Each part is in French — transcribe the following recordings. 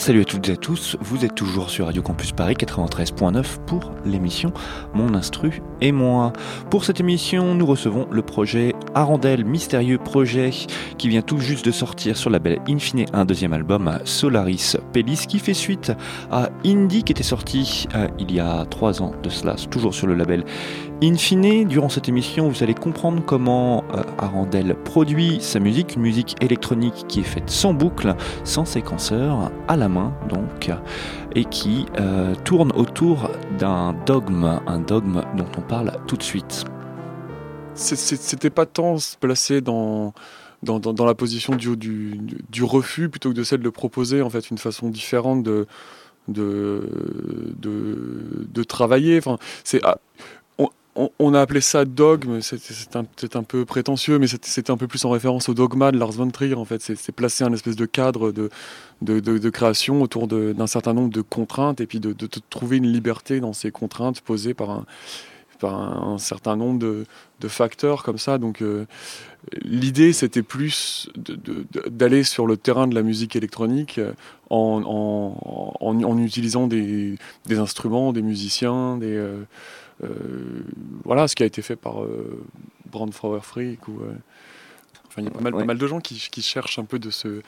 Salut à toutes et à tous, vous êtes toujours sur Radio Campus Paris 93.9 pour l'émission Mon Instru et moi. Pour cette émission, nous recevons le projet Arandel, mystérieux projet qui vient tout juste de sortir sur la belle Infine, un deuxième album Solaris Pellis qui fait suite à Indie qui était sorti euh, il y a trois ans de cela, toujours sur le label In fine, durant cette émission, vous allez comprendre comment euh, Arandel produit sa musique, une musique électronique qui est faite sans boucle, sans séquenceur, à la main donc, et qui euh, tourne autour d'un dogme, un dogme dont on parle tout de suite. C'était pas tant se placer dans, dans, la position du, refus plutôt que de celle de proposer en fait une façon différente de, de, de, travailler. On, a appelé ça dogme, c'est un, un, peu prétentieux, mais c'était un peu plus en référence au dogma de Lars von Trier, en fait. C'est placer un espèce de cadre de, de, création autour d'un certain nombre de contraintes, et puis de, trouver une liberté dans ces contraintes posées par un, par un, certain nombre de, facteurs comme ça. Donc euh, l'idée, c'était plus d'aller sur le terrain de la musique électronique euh, en, en, utilisant des, instruments, des musiciens, des... Euh, voilà ce qui a été fait par euh, Brandflower Freak ou euh, enfin il y a pas mal, pas mal de gens qui, qui, cherchent un peu de se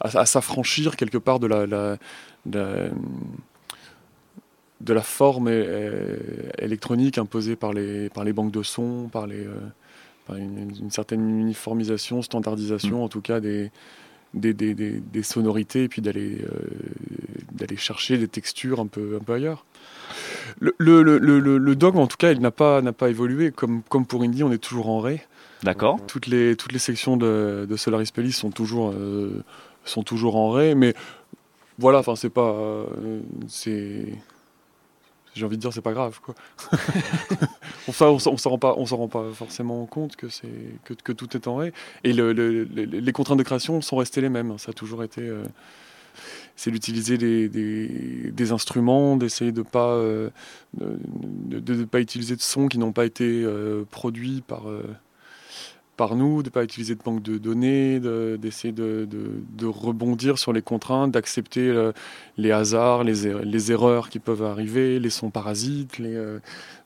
à, s'affranchir quelque part de la, la, de la forme électronique imposée par les, par les banques de sons, par, les, par une, certaine uniformisation, standardisation mm. en tout cas des, des, des, des, sonorités et puis d'aller d'aller chercher des textures un peu, un peu ailleurs. Le, le, le, le, dogme, en tout cas, il n'a pas, pas évolué. Comme, comme pour Indie, on est toujours en Ré. D'accord. Toutes les, toutes les sections de, de Solaris Pellis sont toujours, euh, sont toujours en Ré. Mais voilà, enfin, c'est pas. Euh, c'est. J'ai envie de dire, c'est pas grave, quoi. on s'en rend pas, s'en rend pas forcément compte que tout est en ré. Et les contraintes de création sont restées les mêmes. Ça a toujours été. Euh, c'est d'utiliser des, instruments, d'essayer de pas euh, de, pas utiliser de sons qui n'ont pas été euh, produits par par nous, de ne pas utiliser de banque de données, d'essayer de, rebondir sur les contraintes, d'accepter euh, les hasards, les, er-, les, erreurs qui peuvent arriver, les sons parasites, euh,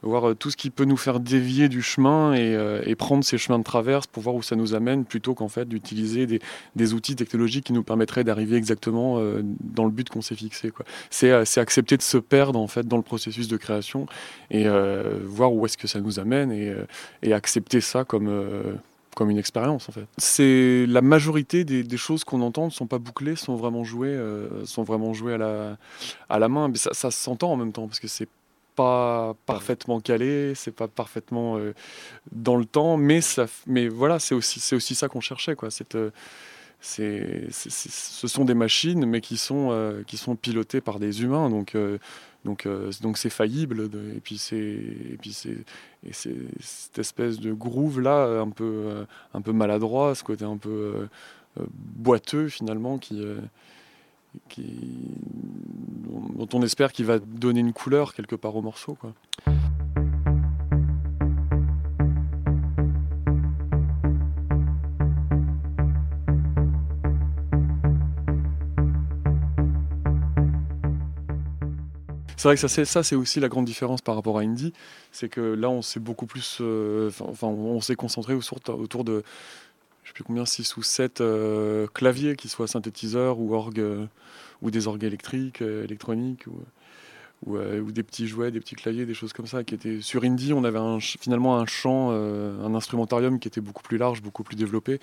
voir euh, tout ce qui peut nous faire dévier du chemin et, prendre ces chemins de traverse pour voir où ça nous amène, plutôt qu'en fait d'utiliser des, outils technologiques qui nous permettraient d'arriver exactement dans le but qu'on s'est fixé. C'est accepter de se perdre en fait dans le processus de création et voir où est-ce que ça nous amène et accepter ça comme comme une expérience en fait. C'est la majorité des, choses qu'on entend ne sont pas bouclées, sont vraiment jouées, euh, sont vraiment jouées à la, à la main. Mais ça, s'entend en même temps parce que c'est pas parfaitement calé, c'est pas parfaitement euh, dans le temps, mais ça, mais voilà, c'est aussi c'est aussi ça qu'on cherchait quoi. Cette, euh, c'est, ce sont des machines, mais qui sont qui sont pilotées par des humains, donc donc euh, donc c'est faillible et puis c'est et puis c'est et c'est cette espèce de groove là un peu euh, un peu maladroit, ce côté un peu euh, boiteux finalement qui dont on espère qu'il va donner une couleur quelque part au morceau quoi. C'est vrai que ça, ça c'est aussi la grande différence par rapport à Indie, c'est que là, on s'est beaucoup plus, euh, enfin, on s'est concentré autour, de, je sais plus combien, 6 ou 7 euh, claviers, qui soient synthétiseurs ou orgues, euh, ou des orgues électriques, électroniques, ou, ou, des petits jouets, des petits claviers, des choses comme ça. Qui étaient sur Indie, on avait finalement un champ, un instrumentarium qui était beaucoup plus large, beaucoup plus développé.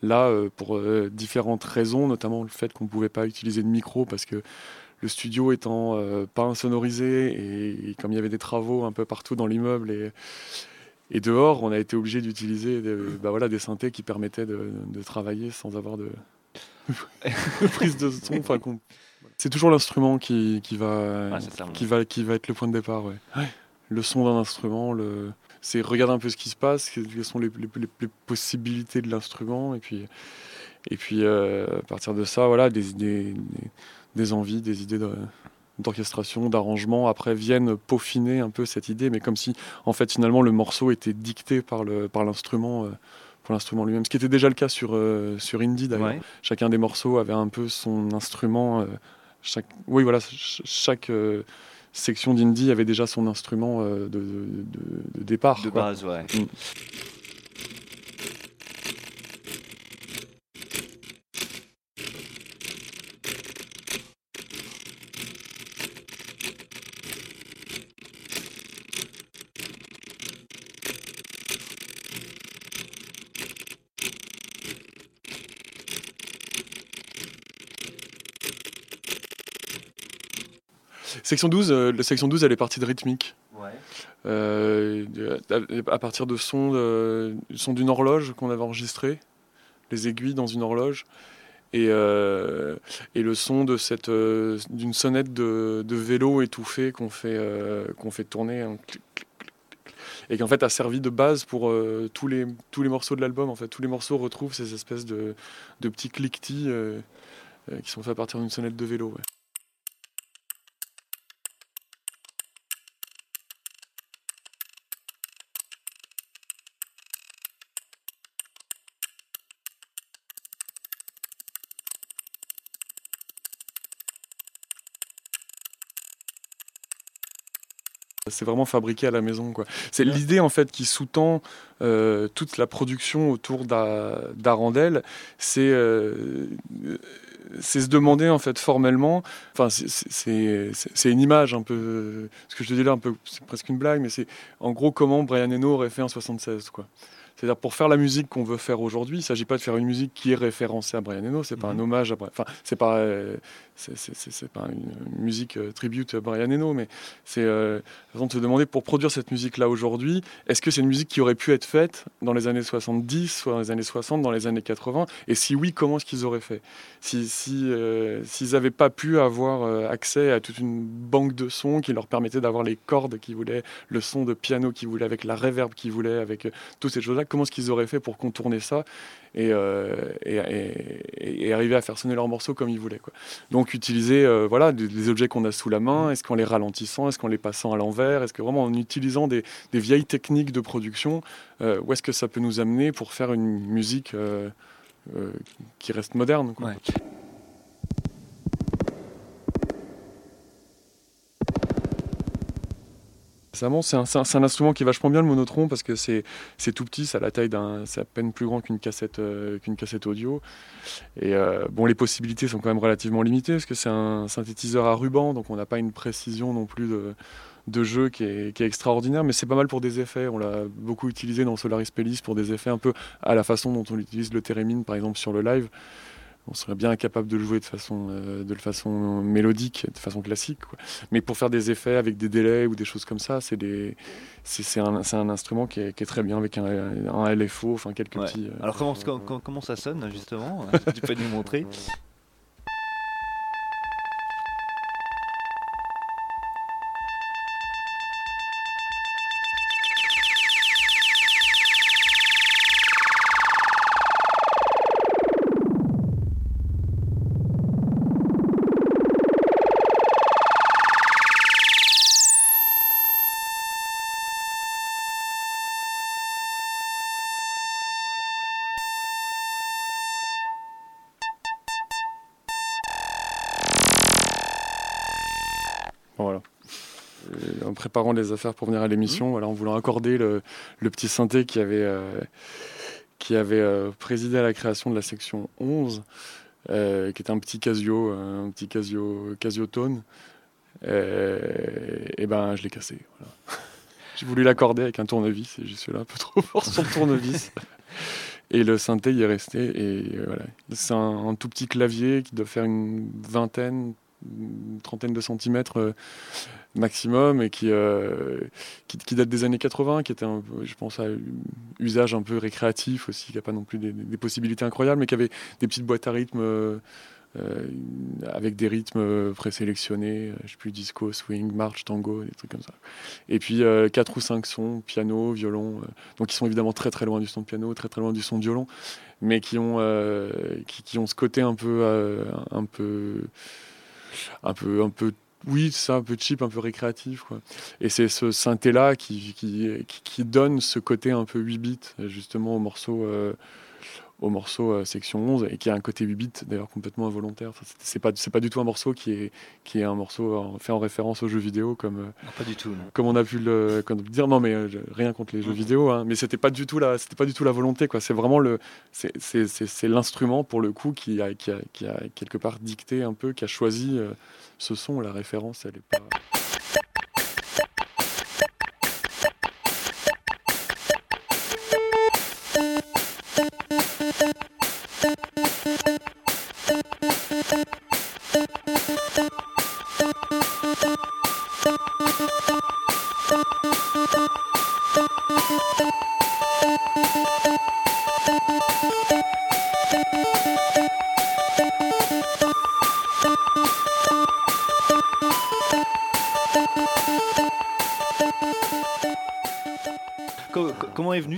Là, pour différentes raisons, notamment le fait qu'on ne pouvait pas utiliser de micro parce que le studio étant euh, pas insonorisé et, comme il y avait des travaux un peu partout dans l'immeuble et, et dehors, on a été obligé d'utiliser bah voilà, des synthés qui permettaient de, travailler sans avoir de, prise de son. c'est toujours l'instrument qui, qui va, Ouais, qui, va, qui va être le point de départ. Ouais. Le son d'un instrument, le... c'est regarder un peu ce qui se passe, quelles sont les, les- les- les possibilités de l'instrument, et puis, et puis euh, à partir de ça, voilà, des, idées, des, des envies, des idées de- d'orchestration, d'arrangement, après viennent peaufiner un peu cette idée, mais comme si en fait finalement le morceau était dicté par le par l'instrument, euh, pour l'instrument lui-même, ce qui était déjà le cas sur euh, sur Indie d'ailleurs Ouais. chacun des morceaux avait un peu son instrument. euh, chaque, oui, voilà, ch- chaque section d'indie avait déjà son instrument de, de- de- de départ. De quoi. base, ouais. Mm. Section 12, euh, la section 12, elle est partie de rythmique. Ouais. Euh, à, à partir de son, de, du son d'une horloge qu'on avait enregistré, les aiguilles dans une horloge, et, euh, et le son de cette euh, d'une sonnette de, de vélo étouffée qu'on fait euh, qu'on fait tourner un clic, clic, et qui en fait a servi de base pour euh, tous les tous les morceaux de l'album. En fait, tous les morceaux retrouvent ces espèces de, de petits cliquetis euh, euh, qui sont faits à partir d'une sonnette de vélo. ouais. C'est vraiment fabriqué à la maison. quoi. C'est l'idée en fait qui sous-tend euh, toute la production autour d'A- d'Arandel. C'est euh, c'est se demander en fait formellement. Enfin, c'est- une image un peu. Ce que je te dis là, un peu, c'est presque une blague, mais c'est en gros comment Brian Eno aurait fait en 76, quoi. C'est-à-dire pour faire la musique qu'on veut faire aujourd'hui, il ne s'agit pas de faire une musique qui est référencée à Brian Eno, c'est pas un Mhm. hommage à Brian. Enfin, c'est pas, euh, c'est- pas une musique euh, tribute à Brian Eno, mais c'est euh, de se demander pour produire cette musique-là aujourd'hui, est-ce que c'est une musique qui aurait pu être faite dans les années 70, soit dans les années 60, dans les années 80 Et si oui, comment est-ce qu'ils auraient fait? Si si, euh, s'ils n'avaient pas pu avoir euh, accès à toute une banque de sons qui leur permettait d'avoir les cordes qu'ils voulaient, le son de piano qu'ils voulaient, avec la reverb qu'ils voulaient, avec euh, toutes ces choses-là, comment est-ce qu'ils auraient fait pour contourner ça? Et, euh, et, arriver à faire sonner leurs morceaux comme ils voulaient quoi. Donc utiliser euh, voilà des, objets qu'on a sous la main, est-ce qu'en les ralentissant, est-ce qu'en les passant à l'envers, est-ce que vraiment en utilisant des, vieilles techniques de production, euh, où est-ce que ça peut nous amener pour faire une musique qui reste moderne quoi. C'est un, instrument qui est vachement bien le monotron parce que c'est tout petit, ça a la taille d'un, c'est à peine plus grand qu'une cassette euh, qu'une cassette audio. Et euh, bon, les possibilités sont quand même relativement limitées parce que c'est un synthétiseur à ruban, donc on n'a pas une précision non plus de, jeu qui est, qui est extraordinaire, mais c'est pas mal pour des effets. On l'a beaucoup utilisé dans Solaris Pellis pour des effets un peu à la façon dont on utilise le thérémine par exemple sur le live. On serait bien incapable de le jouer de façon, euh, de façon mélodique, de façon classique. quoi. Mais pour faire des effets avec des délais ou des choses comme ça, c'est des, c'est, c'est un, c'est un instrument qui est, qui est très bien avec un, un LFO, enfin quelques Ouais. petits. euh, Alors comment, com- com- comment ça sonne justement? Tu peux nous montrer? Voilà. Et en préparant les affaires pour venir à l'émission, voilà, en voulant accorder le, le petit synthé qui avait, euh, qui avait euh, présidé à la création de la section 11, euh, qui était un petit Casio, un petit Casio, Casio Tone, euh, et ben je l'ai cassé. Voilà. J'ai voulu l'accorder avec un tournevis et j'y suis là un peu trop fort sur le tournevis. Et le synthé y est resté. Et voilà. C'est un, un tout petit clavier qui doit faire une vingtaine, une trentaine de centimètres euh, maximum et qui, euh, qui, qui date des années 80, qui était, un je pense, à usage un peu récréatif aussi, qui n'a pas non plus des, possibilités incroyables, mais qui avait des petites boîtes à rythme. euh, euh, avec des rythmes présélectionnés, je sais plus, disco, swing, march, tango, des trucs comme ça. Et puis quatre ou cinq sons, piano, violon, donc qui sont évidemment très très loin du son de piano, très très loin du son de violon, mais qui ont, qui, ont ce côté un peu, un peu, un peu, un peu oui, c'est un peu cheap, un peu récréatif. Quoi. Et c'est ce synthé-là qui, qui, qui, donne ce côté un peu 8 bits, justement, au morceau, euh, au morceau euh, section 11, et qui a un côté 8 bits, d'ailleurs, complètement involontaire. c'est pas, pas du tout un morceau qui est, qui est un morceau fait en référence aux jeux vidéo, comme, euh, pas du tout, comme on a pu le dire. Non, mais rien contre les jeux vidéo, hein, mais c'était pas du tout la, c'était pas du tout la volonté. Quoi. C'est vraiment le, c'est, l'instrument, pour le coup, qui a, qui a, qui, a, quelque part dicté un peu, qui a choisi ce son, la référence, elle est pas.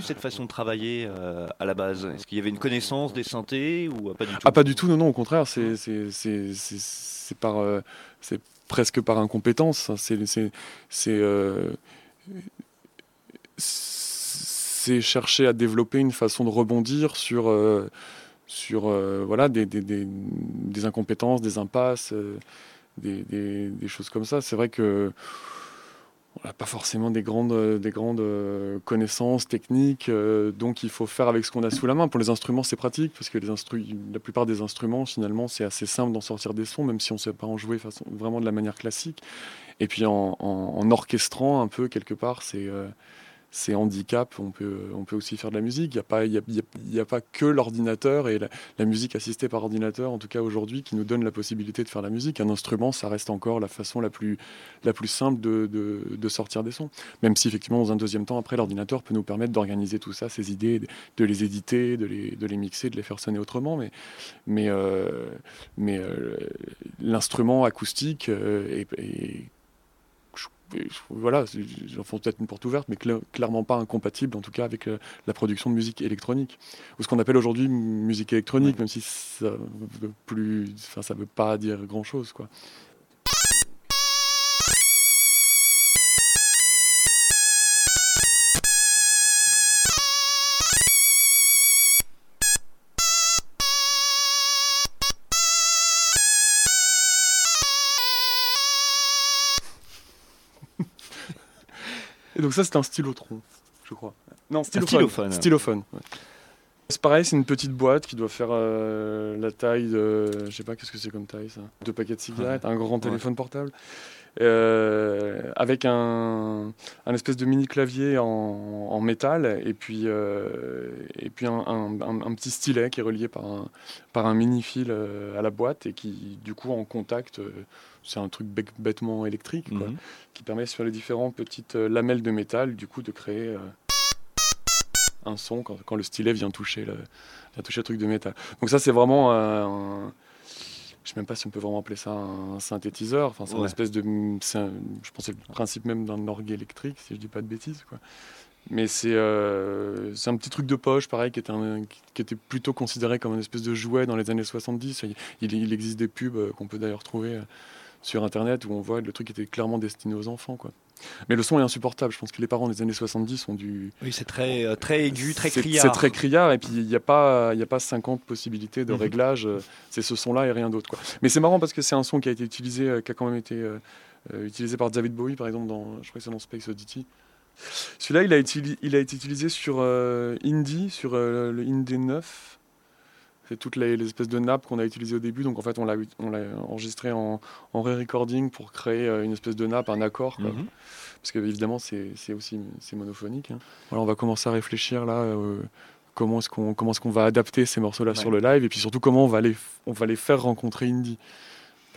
Cette façon de travailler euh, à la base? Est-ce qu'il y avait une connaissance des synthés ou pas du tout? Ah, pas du tout, non, non, au contraire, c'est par. Euh, c'est presque par incompétence. Hein. C'est euh, c'est chercher à développer une façon de rebondir sur, sur voilà, des, des, des, des, incompétences, des impasses, des, choses comme ça. C'est vrai que on n'a pas forcément des grandes, euh, euh, connaissances techniques, euh, donc il faut faire avec ce qu'on a sous la main. Pour les instruments, c'est pratique parce que la plupart des instruments, finalement, c'est assez simple d'en sortir des sons, même si on ne sait pas en jouer vraiment de la manière classique. Et puis en orchestrant un peu quelque part, c'est c'est handicap, on peut, on peut aussi faire de la musique. Il n'y a, pas, y a, a, pas que l'ordinateur et la, musique assistée par ordinateur, en tout cas aujourd'hui, qui nous donne la possibilité de faire de la musique. Un instrument, ça reste encore la façon la plus, la plus simple de, de, sortir des sons. Même si effectivement, dans un deuxième temps, après, l'ordinateur peut nous permettre d'organiser tout ça, ces idées, de les éditer, de les, de les mixer, de les faire sonner autrement. Mais, mais, euh, mais euh, l'instrument acoustique euh, est voilà, j'en peut-être une porte ouverte, mais clairement pas incompatible, en tout cas, avec euh, la production de musique électronique. Ou ce qu'on appelle aujourd'hui musique électronique, même si ça veut plus, enfin, ça veut pas dire grand-chose, quoi. Et donc ça, c'est un stylotron, je crois. Non, stylophone. Stylophone. C'est pareil, c'est une petite boîte qui doit faire euh, la taille de, je sais pas, qu'est-ce que c'est comme taille ça, deux paquets de cigarettes, un grand téléphone portable, euh, avec un, un, espèce de mini clavier en, métal et puis euh, et puis un, un, petit stylet qui est relié par un par un mini fil à la boîte et qui du coup en contact c'est un truc bêtement électrique mhm. qui permet sur les différentes petites euh, lamelles de métal du coup de créer euh, un son quand, le stylet vient toucher le, vient toucher le truc de métal. Donc ça c'est vraiment un, je sais même pas si on peut vraiment appeler ça un synthétiseur. Enfin, c'est une espèce de, je pense c'est le principe même d'un orgue électrique si je dis pas de bêtises quoi. Mais c'est euh, un petit truc de poche, pareil, qui était, qui était plutôt considéré comme une espèce de jouet dans les années 70. Il, il existe des pubs qu'on peut d'ailleurs trouver sur Internet où on voit le truc qui était clairement destiné aux enfants. Quoi. Mais le son est insupportable. Je pense que les parents des années 70 ont dû. Oui, c'est très, euh, très aigu, très criard. C'est très criard, et puis il n'y a, pas, a pas 50 possibilités de mhm. réglage. Euh, c'est ce son-là et rien d'autre. Quoi. Mais c'est marrant parce que c'est un son qui a été utilisé, euh, qui a quand même été utilisé par David Bowie, par exemple, dans, je crois que c'est dans Space Oddity. Celui-là, il, a été, il a été utilisé sur Indie, sur le Indie 9. C'est toutes les, espèces de nappes qu'on a utilisées au début. Donc en fait, on l'a, enregistré en, re-recording pour créer euh, une espèce de nappe, un accord. Mhm. Parce que évidemment, c'est, aussi c'est monophonique. Hein. Voilà, on va commencer à réfléchir là. Euh, comment est-ce qu'on comment est-ce qu'on va adapter ces morceaux-là sur le live et puis surtout comment on va les on va les faire rencontrer Indie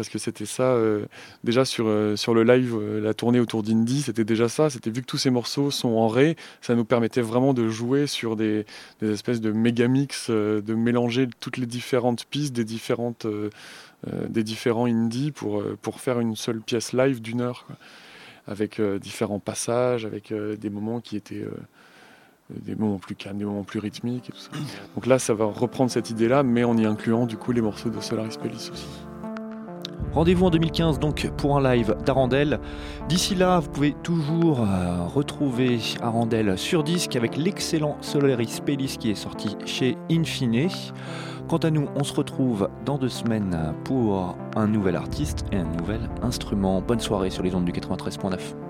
parce que c'était ça euh, déjà sur, euh, sur le live, euh, la tournée autour d'Indie, c'était déjà ça. C'était vu que tous ces morceaux sont en ré, ça nous permettait vraiment de jouer sur des, espèces de méga mix, de mélanger toutes les différentes pistes des différentes des différents indies pour, pour faire une seule pièce live d'une heure, avec différents passages, avec des moments qui étaient des moments plus calmes, des moments plus rythmiques. Donc là, ça va reprendre cette idée-là, mais en y incluant du coup les morceaux de Solaris Pellis aussi. Rendez-vous en 2015 donc pour un live d'Arandel. D'ici là, vous pouvez toujours euh, retrouver Arandel sur disque avec l'excellent Solaris Pellis qui est sorti chez Infine. Quant à nous, on se retrouve dans deux semaines pour un nouvel artiste et un nouvel instrument. Bonne soirée sur les ondes du 93.9.